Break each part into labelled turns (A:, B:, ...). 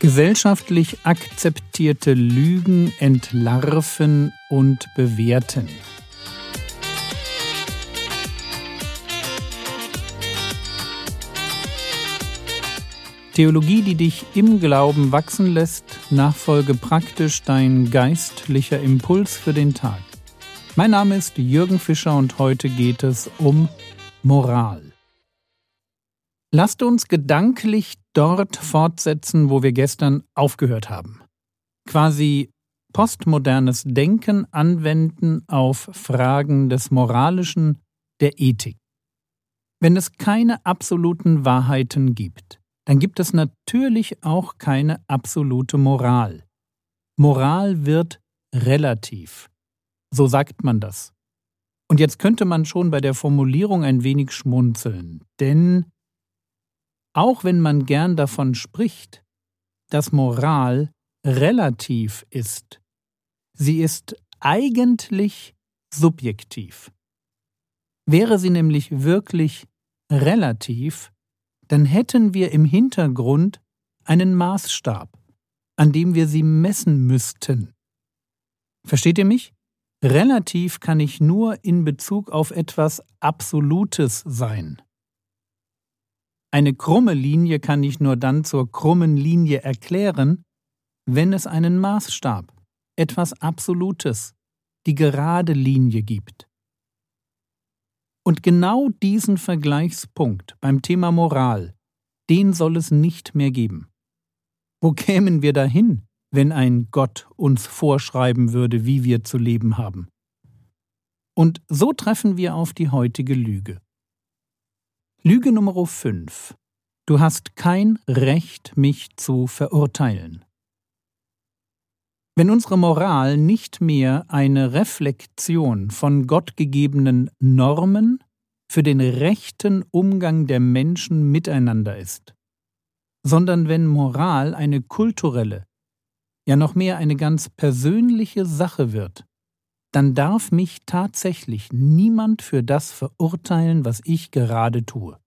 A: Gesellschaftlich akzeptierte Lügen entlarven und bewerten. Theologie, die dich im Glauben wachsen lässt, nachfolge praktisch dein geistlicher Impuls für den Tag. Mein Name ist Jürgen Fischer und heute geht es um Moral. Lasst uns gedanklich dort fortsetzen, wo wir gestern aufgehört haben. Quasi postmodernes Denken anwenden auf Fragen des Moralischen, der Ethik. Wenn es keine absoluten Wahrheiten gibt, dann gibt es natürlich auch keine absolute Moral. Moral wird relativ. So sagt man das. Und jetzt könnte man schon bei der Formulierung ein wenig schmunzeln, denn auch wenn man gern davon spricht, dass Moral relativ ist, sie ist eigentlich subjektiv. Wäre sie nämlich wirklich relativ, dann hätten wir im Hintergrund einen Maßstab, an dem wir sie messen müssten. Versteht ihr mich? Relativ kann ich nur in Bezug auf etwas Absolutes sein. Eine krumme Linie kann ich nur dann zur krummen Linie erklären, wenn es einen Maßstab, etwas Absolutes, die gerade Linie gibt. Und genau diesen Vergleichspunkt beim Thema Moral, den soll es nicht mehr geben. Wo kämen wir dahin, wenn ein Gott uns vorschreiben würde, wie wir zu leben haben? Und so treffen wir auf die heutige Lüge. Lüge Nummer 5. Du hast kein Recht, mich zu verurteilen. Wenn unsere Moral nicht mehr eine Reflexion von gottgegebenen Normen für den rechten Umgang der Menschen miteinander ist, sondern wenn Moral eine kulturelle, ja noch mehr eine ganz persönliche Sache wird, dann darf mich tatsächlich niemand für das verurteilen, was ich gerade tue.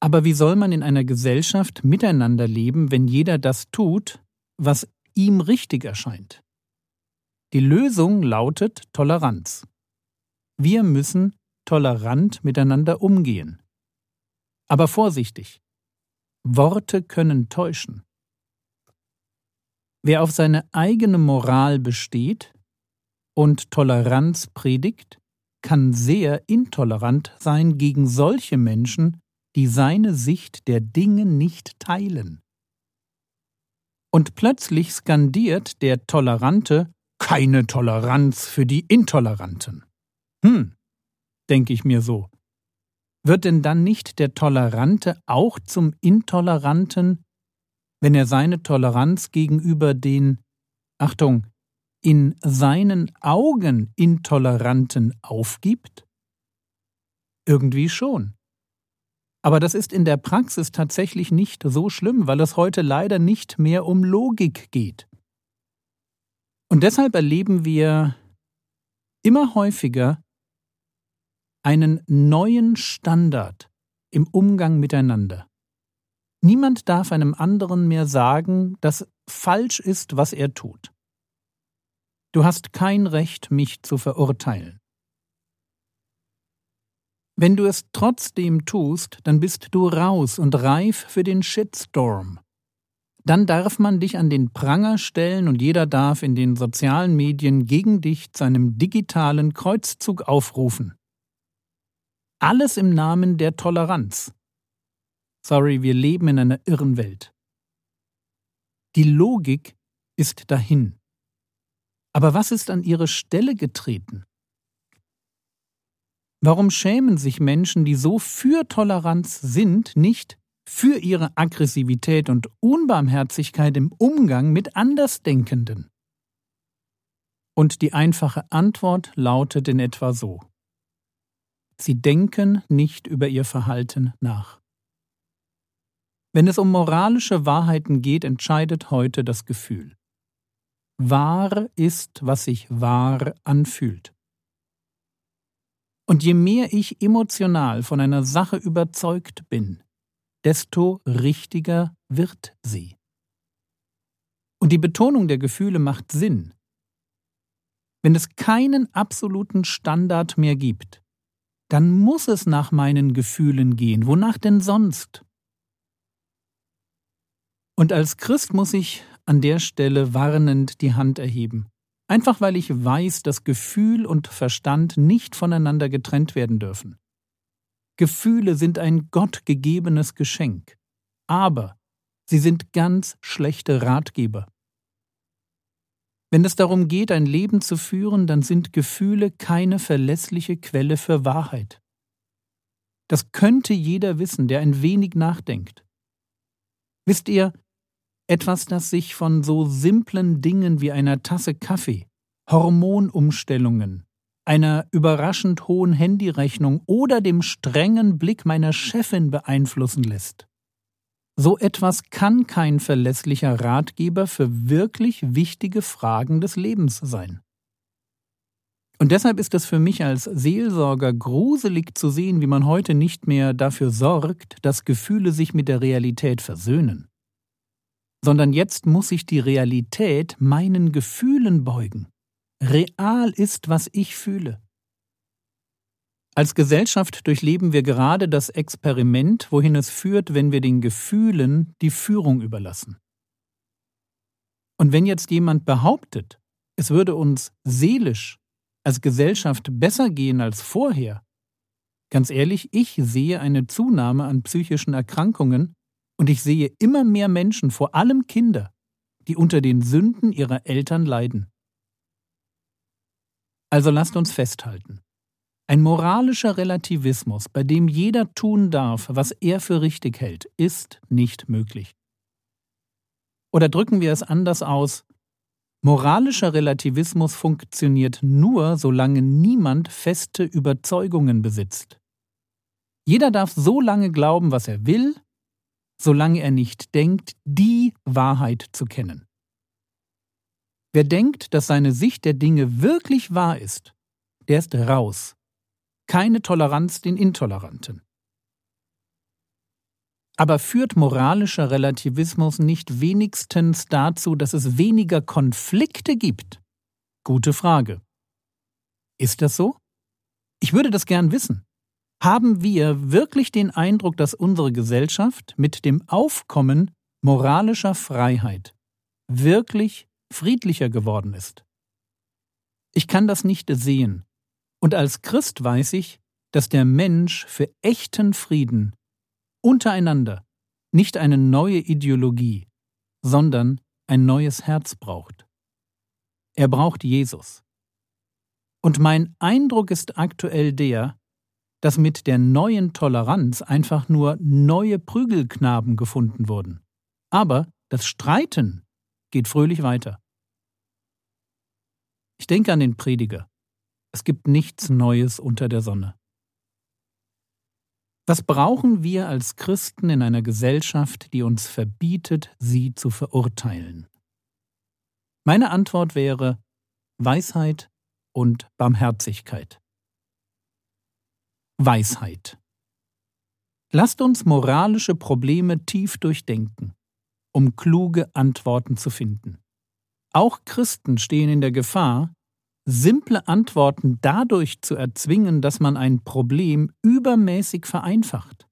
A: Aber wie soll man in einer Gesellschaft miteinander leben, wenn jeder das tut, was ihm richtig erscheint? Die Lösung lautet Toleranz. Wir müssen tolerant miteinander umgehen. Aber vorsichtig. Worte können täuschen. Wer auf seine eigene Moral besteht, und Toleranz predigt, kann sehr intolerant sein gegen solche Menschen, die seine Sicht der Dinge nicht teilen. Und plötzlich skandiert der Tolerante keine Toleranz für die Intoleranten. Hm, denke ich mir so. Wird denn dann nicht der Tolerante auch zum Intoleranten, wenn er seine Toleranz gegenüber den, Achtung, in seinen Augen Intoleranten aufgibt? Irgendwie schon. Aber das ist in der Praxis tatsächlich nicht so schlimm, weil es heute leider nicht mehr um Logik geht. Und deshalb erleben wir immer häufiger einen neuen Standard im Umgang miteinander. Niemand darf einem anderen mehr sagen, dass falsch ist, was er tut. Du hast kein Recht, mich zu verurteilen. Wenn du es trotzdem tust, dann bist du raus und reif für den Shitstorm. Dann darf man dich an den Pranger stellen und jeder darf in den sozialen Medien gegen dich zu einem digitalen Kreuzzug aufrufen. Alles im Namen der Toleranz. Sorry, wir leben in einer irren Welt. Die Logik ist dahin. Aber was ist an ihre Stelle getreten? Warum schämen sich Menschen, die so für Toleranz sind, nicht für ihre Aggressivität und Unbarmherzigkeit im Umgang mit Andersdenkenden? Und die einfache Antwort lautet in etwa so. Sie denken nicht über ihr Verhalten nach. Wenn es um moralische Wahrheiten geht, entscheidet heute das Gefühl. Wahr ist, was sich wahr anfühlt. Und je mehr ich emotional von einer Sache überzeugt bin, desto richtiger wird sie. Und die Betonung der Gefühle macht Sinn. Wenn es keinen absoluten Standard mehr gibt, dann muss es nach meinen Gefühlen gehen. Wonach denn sonst? Und als Christ muss ich an der Stelle warnend die Hand erheben. Einfach weil ich weiß, dass Gefühl und Verstand nicht voneinander getrennt werden dürfen. Gefühle sind ein gottgegebenes Geschenk, aber sie sind ganz schlechte Ratgeber. Wenn es darum geht, ein Leben zu führen, dann sind Gefühle keine verlässliche Quelle für Wahrheit. Das könnte jeder wissen, der ein wenig nachdenkt. Wisst ihr, etwas, das sich von so simplen Dingen wie einer Tasse Kaffee, Hormonumstellungen, einer überraschend hohen Handyrechnung oder dem strengen Blick meiner Chefin beeinflussen lässt. So etwas kann kein verlässlicher Ratgeber für wirklich wichtige Fragen des Lebens sein. Und deshalb ist es für mich als Seelsorger gruselig zu sehen, wie man heute nicht mehr dafür sorgt, dass Gefühle sich mit der Realität versöhnen sondern jetzt muss sich die Realität meinen Gefühlen beugen. Real ist, was ich fühle. Als Gesellschaft durchleben wir gerade das Experiment, wohin es führt, wenn wir den Gefühlen die Führung überlassen. Und wenn jetzt jemand behauptet, es würde uns seelisch als Gesellschaft besser gehen als vorher, ganz ehrlich, ich sehe eine Zunahme an psychischen Erkrankungen, und ich sehe immer mehr Menschen, vor allem Kinder, die unter den Sünden ihrer Eltern leiden. Also lasst uns festhalten. Ein moralischer Relativismus, bei dem jeder tun darf, was er für richtig hält, ist nicht möglich. Oder drücken wir es anders aus, moralischer Relativismus funktioniert nur, solange niemand feste Überzeugungen besitzt. Jeder darf so lange glauben, was er will, solange er nicht denkt, die Wahrheit zu kennen. Wer denkt, dass seine Sicht der Dinge wirklich wahr ist, der ist raus. Keine Toleranz den Intoleranten. Aber führt moralischer Relativismus nicht wenigstens dazu, dass es weniger Konflikte gibt? Gute Frage. Ist das so? Ich würde das gern wissen. Haben wir wirklich den Eindruck, dass unsere Gesellschaft mit dem Aufkommen moralischer Freiheit wirklich friedlicher geworden ist? Ich kann das nicht sehen, und als Christ weiß ich, dass der Mensch für echten Frieden untereinander nicht eine neue Ideologie, sondern ein neues Herz braucht. Er braucht Jesus. Und mein Eindruck ist aktuell der, dass mit der neuen Toleranz einfach nur neue Prügelknaben gefunden wurden. Aber das Streiten geht fröhlich weiter. Ich denke an den Prediger. Es gibt nichts Neues unter der Sonne. Was brauchen wir als Christen in einer Gesellschaft, die uns verbietet, sie zu verurteilen? Meine Antwort wäre Weisheit und Barmherzigkeit. Weisheit. Lasst uns moralische Probleme tief durchdenken, um kluge Antworten zu finden. Auch Christen stehen in der Gefahr, simple Antworten dadurch zu erzwingen, dass man ein Problem übermäßig vereinfacht.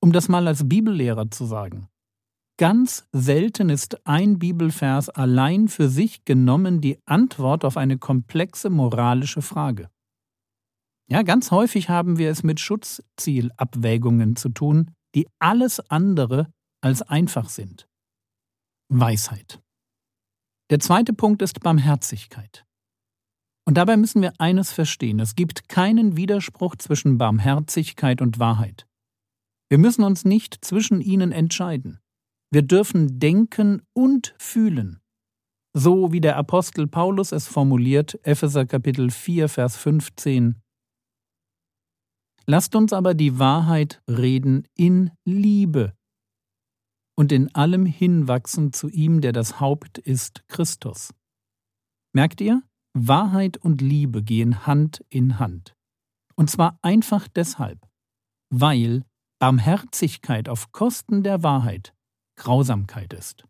A: Um das mal als Bibellehrer zu sagen. Ganz selten ist ein Bibelvers allein für sich genommen die Antwort auf eine komplexe moralische Frage. Ja, ganz häufig haben wir es mit Schutzzielabwägungen zu tun, die alles andere als einfach sind. Weisheit. Der zweite Punkt ist Barmherzigkeit. Und dabei müssen wir eines verstehen, es gibt keinen Widerspruch zwischen Barmherzigkeit und Wahrheit. Wir müssen uns nicht zwischen ihnen entscheiden. Wir dürfen denken und fühlen. So wie der Apostel Paulus es formuliert, Epheser Kapitel 4, Vers 15. Lasst uns aber die Wahrheit reden in Liebe und in allem hinwachsen zu ihm, der das Haupt ist, Christus. Merkt ihr? Wahrheit und Liebe gehen Hand in Hand. Und zwar einfach deshalb, weil Barmherzigkeit auf Kosten der Wahrheit Grausamkeit ist.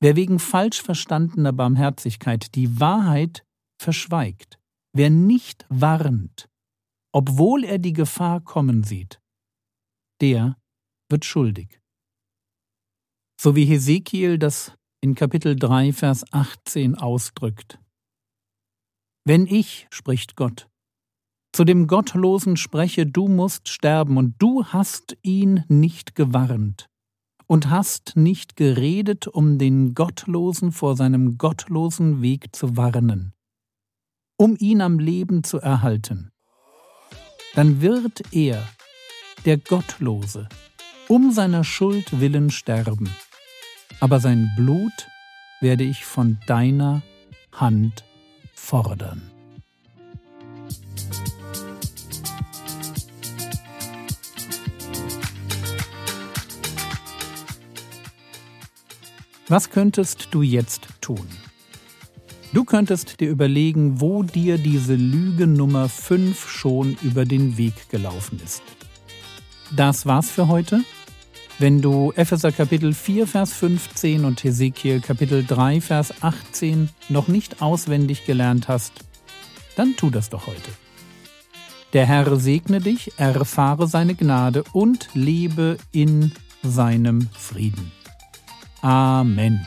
A: Wer wegen falsch verstandener Barmherzigkeit die Wahrheit verschweigt, wer nicht warnt, obwohl er die Gefahr kommen sieht, der wird schuldig. So wie Hesekiel das in Kapitel 3, Vers 18 ausdrückt. Wenn ich, spricht Gott, zu dem Gottlosen spreche, du musst sterben, und du hast ihn nicht gewarnt und hast nicht geredet, um den Gottlosen vor seinem gottlosen Weg zu warnen, um ihn am Leben zu erhalten, dann wird er, der Gottlose, um seiner Schuld willen sterben, aber sein Blut werde ich von deiner Hand fordern. Was könntest du jetzt tun? Du könntest dir überlegen, wo dir diese Lüge Nummer 5 schon über den Weg gelaufen ist. Das war's für heute. Wenn du Epheser Kapitel 4, Vers 15 und Hesekiel Kapitel 3, Vers 18 noch nicht auswendig gelernt hast, dann tu das doch heute. Der Herr segne dich, erfahre seine Gnade und lebe in seinem Frieden. Amen.